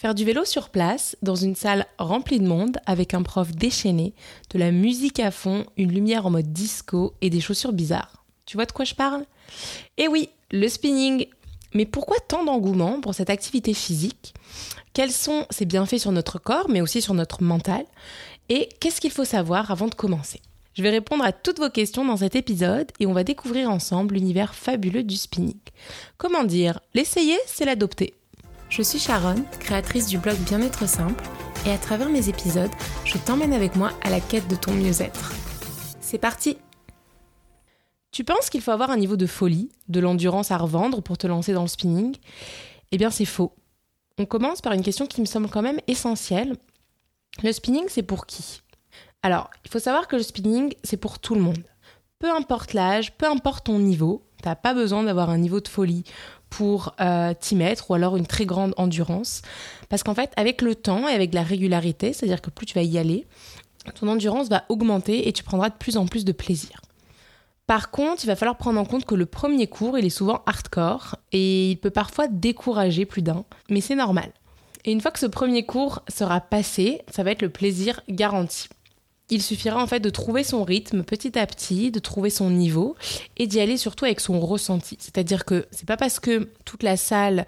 Faire du vélo sur place, dans une salle remplie de monde, avec un prof déchaîné, de la musique à fond, une lumière en mode disco et des chaussures bizarres. Tu vois de quoi je parle? Eh oui, le spinning Mais pourquoi tant d'engouement pour cette activité physique? Quels sont ses bienfaits sur notre corps, mais aussi sur notre mental? Et qu'est-ce qu'il faut savoir avant de commencer? Je vais répondre à toutes vos questions dans cet épisode et on va découvrir ensemble l'univers fabuleux du spinning. Comment dire? L'essayer, c'est l'adopter. Je suis Sharon, créatrice du blog Bien-être simple, et à travers mes épisodes, je t'emmène avec moi à la quête de ton mieux-être. C'est parti Tu penses qu'il faut avoir un niveau de folie, de l'endurance à revendre pour te lancer dans le spinning? Eh bien c'est faux. On commence par une question qui me semble quand même essentielle. Le spinning, c'est pour qui? Alors, il faut savoir que le spinning, c'est pour tout le monde. Peu importe l'âge, peu importe ton niveau, t'as pas besoin d'avoir un niveau de folie pour euh, t'y mettre ou alors une très grande endurance. Parce qu'en fait, avec le temps et avec la régularité, c'est-à-dire que plus tu vas y aller, ton endurance va augmenter et tu prendras de plus en plus de plaisir. Par contre, il va falloir prendre en compte que le premier cours, il est souvent hardcore et il peut parfois décourager plus d'un, mais c'est normal. Et une fois que ce premier cours sera passé, ça va être le plaisir garanti il suffira en fait de trouver son rythme petit à petit, de trouver son niveau et d'y aller surtout avec son ressenti. C'est-à-dire que c'est pas parce que toute la salle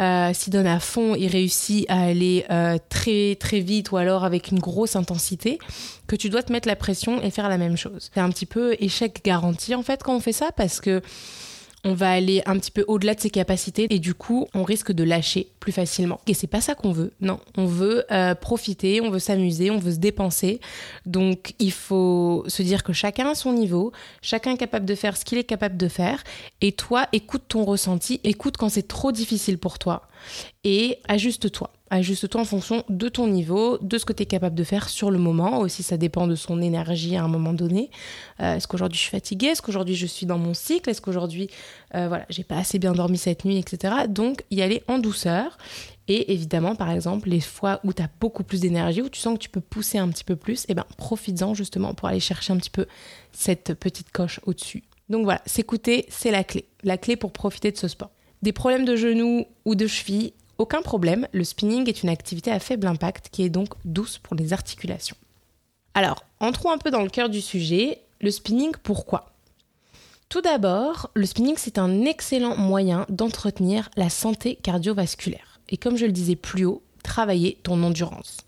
euh, s'y donne à fond et réussit à aller euh, très très vite ou alors avec une grosse intensité que tu dois te mettre la pression et faire la même chose. C'est un petit peu échec garanti en fait quand on fait ça parce que on va aller un petit peu au-delà de ses capacités et du coup, on risque de lâcher plus facilement. Et c'est pas ça qu'on veut. Non, on veut euh, profiter, on veut s'amuser, on veut se dépenser. Donc, il faut se dire que chacun a son niveau, chacun est capable de faire ce qu'il est capable de faire. Et toi, écoute ton ressenti, écoute quand c'est trop difficile pour toi et ajuste-toi. Ajuste-toi en fonction de ton niveau, de ce que tu es capable de faire sur le moment. Aussi, ça dépend de son énergie à un moment donné. Euh, est-ce qu'aujourd'hui je suis fatiguée? Est-ce qu'aujourd'hui je suis dans mon cycle? Est-ce qu'aujourd'hui, euh, voilà, j'ai pas assez bien dormi cette nuit, etc. Donc, y aller en douceur. Et évidemment, par exemple, les fois où tu as beaucoup plus d'énergie, où tu sens que tu peux pousser un petit peu plus, eh ben, profites-en justement pour aller chercher un petit peu cette petite coche au-dessus. Donc voilà, s'écouter, c'est la clé. La clé pour profiter de ce sport. Des problèmes de genoux ou de cheville, aucun problème, le spinning est une activité à faible impact qui est donc douce pour les articulations. Alors, entrons un peu dans le cœur du sujet. Le spinning, pourquoi? Tout d'abord, le spinning, c'est un excellent moyen d'entretenir la santé cardiovasculaire. Et comme je le disais plus haut, travailler ton endurance.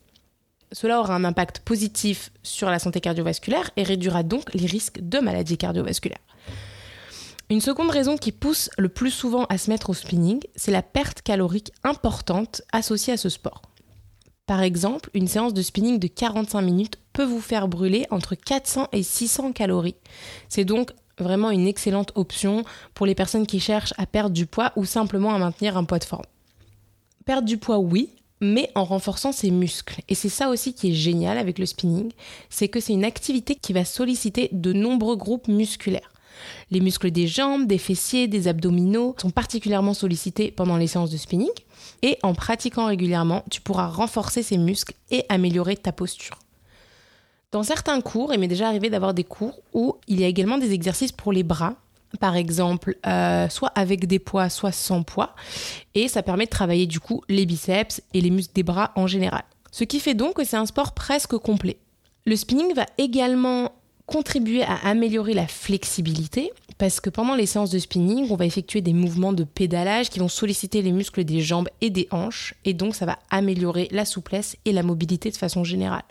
Cela aura un impact positif sur la santé cardiovasculaire et réduira donc les risques de maladies cardiovasculaires. Une seconde raison qui pousse le plus souvent à se mettre au spinning, c'est la perte calorique importante associée à ce sport. Par exemple, une séance de spinning de 45 minutes peut vous faire brûler entre 400 et 600 calories. C'est donc vraiment une excellente option pour les personnes qui cherchent à perdre du poids ou simplement à maintenir un poids de forme. Perdre du poids, oui, mais en renforçant ses muscles. Et c'est ça aussi qui est génial avec le spinning, c'est que c'est une activité qui va solliciter de nombreux groupes musculaires. Les muscles des jambes, des fessiers, des abdominaux sont particulièrement sollicités pendant les séances de spinning. Et en pratiquant régulièrement, tu pourras renforcer ces muscles et améliorer ta posture. Dans certains cours, il m'est déjà arrivé d'avoir des cours où il y a également des exercices pour les bras, par exemple, euh, soit avec des poids, soit sans poids. Et ça permet de travailler du coup les biceps et les muscles des bras en général. Ce qui fait donc que c'est un sport presque complet. Le spinning va également contribuer à améliorer la flexibilité parce que pendant les séances de spinning, on va effectuer des mouvements de pédalage qui vont solliciter les muscles des jambes et des hanches et donc ça va améliorer la souplesse et la mobilité de façon générale.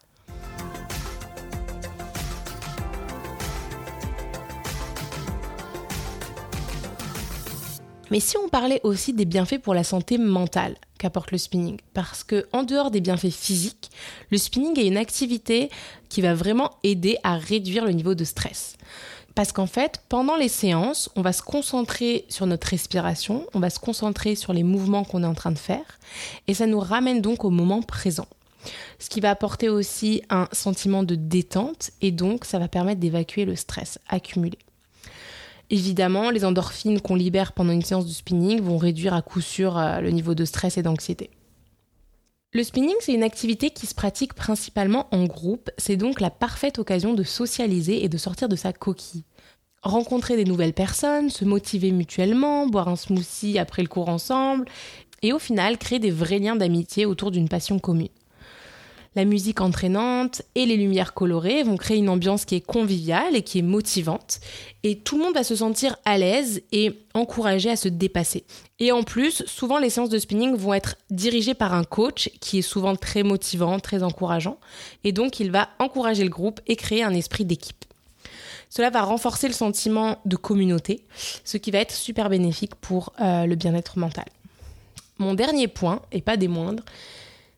Mais si on parlait aussi des bienfaits pour la santé mentale qu'apporte le spinning, parce que en dehors des bienfaits physiques, le spinning est une activité qui va vraiment aider à réduire le niveau de stress. Parce qu'en fait, pendant les séances, on va se concentrer sur notre respiration, on va se concentrer sur les mouvements qu'on est en train de faire, et ça nous ramène donc au moment présent. Ce qui va apporter aussi un sentiment de détente, et donc ça va permettre d'évacuer le stress accumulé. Évidemment, les endorphines qu'on libère pendant une séance de spinning vont réduire à coup sûr euh, le niveau de stress et d'anxiété. Le spinning, c'est une activité qui se pratique principalement en groupe, c'est donc la parfaite occasion de socialiser et de sortir de sa coquille. Rencontrer des nouvelles personnes, se motiver mutuellement, boire un smoothie après le cours ensemble, et au final créer des vrais liens d'amitié autour d'une passion commune. La musique entraînante et les lumières colorées vont créer une ambiance qui est conviviale et qui est motivante. Et tout le monde va se sentir à l'aise et encouragé à se dépasser. Et en plus, souvent les séances de spinning vont être dirigées par un coach qui est souvent très motivant, très encourageant. Et donc il va encourager le groupe et créer un esprit d'équipe. Cela va renforcer le sentiment de communauté, ce qui va être super bénéfique pour euh, le bien-être mental. Mon dernier point, et pas des moindres,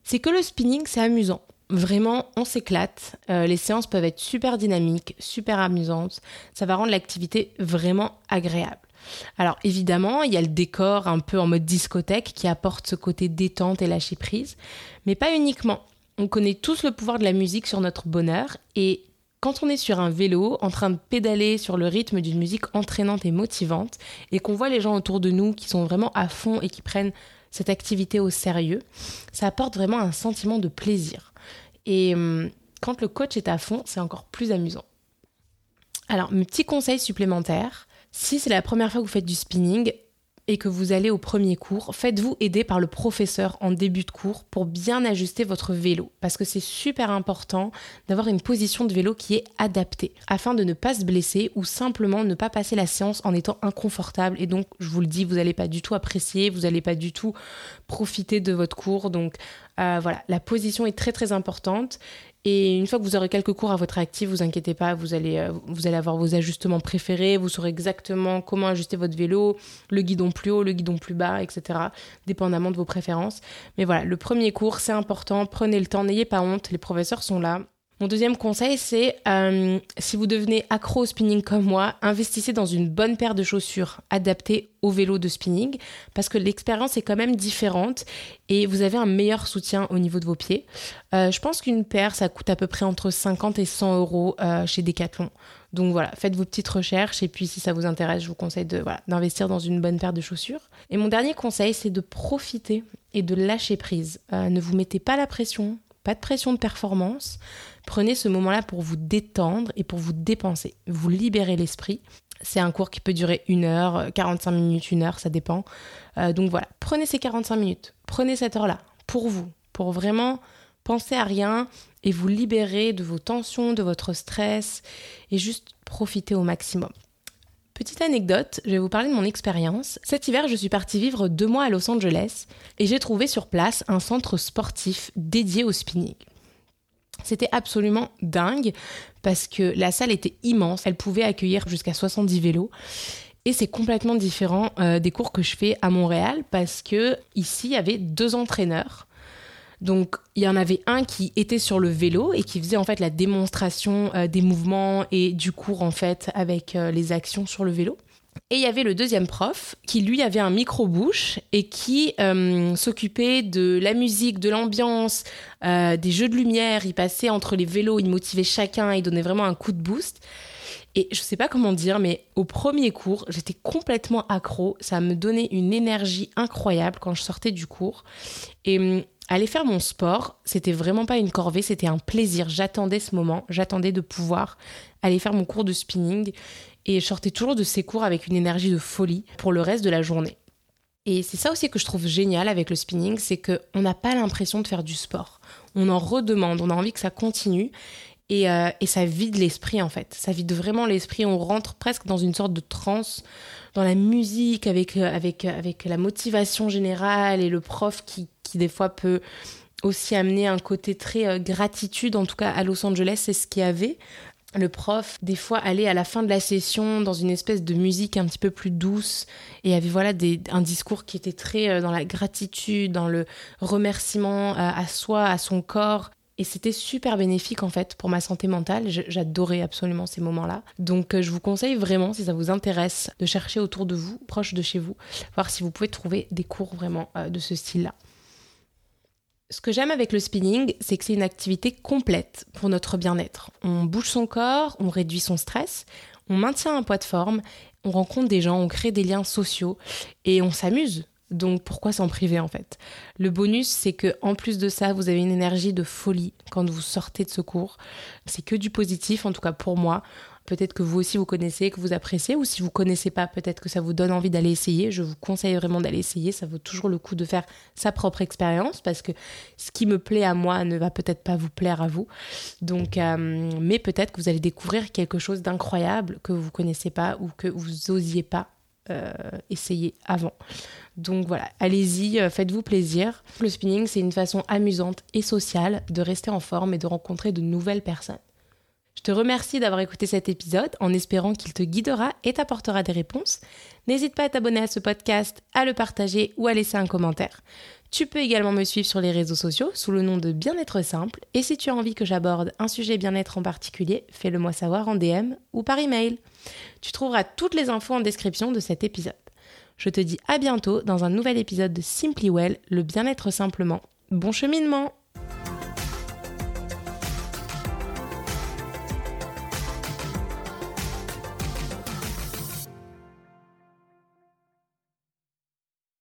c'est que le spinning, c'est amusant. Vraiment, on s'éclate. Euh, les séances peuvent être super dynamiques, super amusantes. Ça va rendre l'activité vraiment agréable. Alors évidemment, il y a le décor un peu en mode discothèque qui apporte ce côté détente et lâcher prise, mais pas uniquement. On connaît tous le pouvoir de la musique sur notre bonheur et quand on est sur un vélo en train de pédaler sur le rythme d'une musique entraînante et motivante et qu'on voit les gens autour de nous qui sont vraiment à fond et qui prennent cette activité au sérieux, ça apporte vraiment un sentiment de plaisir. Et hum, quand le coach est à fond, c'est encore plus amusant. Alors, mes petits conseils supplémentaires. Si c'est la première fois que vous faites du spinning, et que vous allez au premier cours, faites-vous aider par le professeur en début de cours pour bien ajuster votre vélo. Parce que c'est super important d'avoir une position de vélo qui est adaptée afin de ne pas se blesser ou simplement ne pas passer la séance en étant inconfortable. Et donc, je vous le dis, vous n'allez pas du tout apprécier, vous n'allez pas du tout profiter de votre cours. Donc, euh, voilà, la position est très très importante. Et une fois que vous aurez quelques cours à votre actif, vous inquiétez pas, vous allez, euh, vous allez avoir vos ajustements préférés, vous saurez exactement comment ajuster votre vélo, le guidon plus haut, le guidon plus bas, etc. Dépendamment de vos préférences. Mais voilà, le premier cours, c'est important, prenez le temps, n'ayez pas honte, les professeurs sont là. Mon deuxième conseil, c'est euh, si vous devenez accro au spinning comme moi, investissez dans une bonne paire de chaussures adaptées au vélo de spinning parce que l'expérience est quand même différente et vous avez un meilleur soutien au niveau de vos pieds. Euh, je pense qu'une paire, ça coûte à peu près entre 50 et 100 euros euh, chez Decathlon. Donc voilà, faites vos petites recherches et puis si ça vous intéresse, je vous conseille d'investir dans une bonne paire de chaussures. Et mon dernier conseil, c'est de profiter et de lâcher prise. ne vous mettez pas la pression, pas de pression de performance. Prenez ce moment-là pour vous détendre et pour vous dépenser, vous libérer l'esprit. C'est un cours qui peut durer une heure, 45 minutes, une heure, ça dépend. Euh, donc voilà, prenez ces 45 minutes, prenez cette heure-là pour vous, pour vraiment penser à rien et vous libérer de vos tensions, de votre stress et juste profiter au maximum. Petite anecdote, je vais vous parler de mon expérience. Cet hiver, je suis partie vivre deux mois à Los Angeles et j'ai trouvé sur place un centre sportif dédié au spinning. C'était absolument dingue parce que la salle était immense, elle pouvait accueillir jusqu'à 70 vélos. Et c'est complètement différent euh, des cours que je fais à Montréal parce que ici il y avait deux entraîneurs donc il y en avait un qui était sur le vélo et qui faisait en fait la démonstration euh, des mouvements et du cours en fait avec euh, les actions sur le vélo. Et il y avait le deuxième prof qui lui avait un micro-bouche et qui euh, s'occupait de la musique, de l'ambiance, des jeux de lumière. Il passait entre les vélos, il motivait chacun, il donnait vraiment un coup de boost. Et je sais pas comment dire, mais au premier cours, j'étais complètement accro. Ça me donnait une énergie incroyable quand je sortais du cours. Et hum, aller faire mon sport, c'était vraiment pas une corvée, c'était un plaisir. J'attendais ce moment, j'attendais de pouvoir aller faire mon cours de spinning et je sortais toujours de ces cours avec une énergie de folie pour le reste de la journée. Et c'est ça aussi que je trouve génial avec le spinning, c'est qu'on n'a pas l'impression de faire du sport. On en redemande, on a envie que ça continue. Et, euh, et ça vide l'esprit en fait. Ça vide vraiment l'esprit. On rentre presque dans une sorte de transe, dans la musique, avec, euh, avec la motivation générale et le prof qui, qui des fois peut aussi amener un côté très euh, gratitude. En tout cas, à Los Angeles, c'est ce qu'il y avait. Le prof, des fois, allait à la fin de la session dans une espèce de musique un petit peu plus douce et avait voilà des, un discours qui était très euh, dans la gratitude, dans le remerciement à, à soi, à son corps. Et c'était super bénéfique en fait pour ma santé mentale. J'adorais absolument ces moments-là. Donc euh, je vous conseille vraiment, si ça vous intéresse, de chercher autour de vous, proche de chez vous, voir si vous pouvez trouver des cours vraiment de ce style-là. Ce que j'aime avec le spinning, c'est que c'est une activité complète pour notre bien-être. On bouge son corps, on réduit son stress, on maintient un poids de forme, on rencontre des gens, on crée des liens sociaux et on s'amuse. Donc pourquoi s'en priver en fait? Le bonus, c'est que en plus de ça, vous avez une énergie de folie quand vous sortez de ce cours. C'est que du positif, en tout cas pour moi. Peut-être que vous aussi vous connaissez, que vous appréciez, ou si vous connaissez pas, peut-être que ça vous donne envie d'aller essayer. Je vous conseille vraiment d'aller essayer. Ça vaut toujours le coup de faire sa propre expérience parce que ce qui me plaît à moi ne va peut-être pas vous plaire à vous. Donc, euh, mais peut-être que vous allez découvrir quelque chose d'incroyable que vous connaissez pas ou que vous osiez pas euh, essayer avant. Donc voilà, allez-y, euh, faites-vous plaisir. Le spinning, c'est une façon amusante et sociale de rester en forme et de rencontrer de nouvelles personnes. Te remercie d'avoir écouté cet épisode en espérant qu'il te guidera et t'apportera des réponses. N'hésite pas à t'abonner à ce podcast, à le partager ou à laisser un commentaire. Tu peux également me suivre sur les réseaux sociaux sous le nom de Bien-être Simple et si tu as envie que j'aborde un sujet bien-être en particulier, fais-le moi savoir en DM ou par email. Tu trouveras toutes les infos en description de cet épisode. Je te dis à bientôt dans un nouvel épisode de Simply Well, le bien-être simplement. Bon cheminement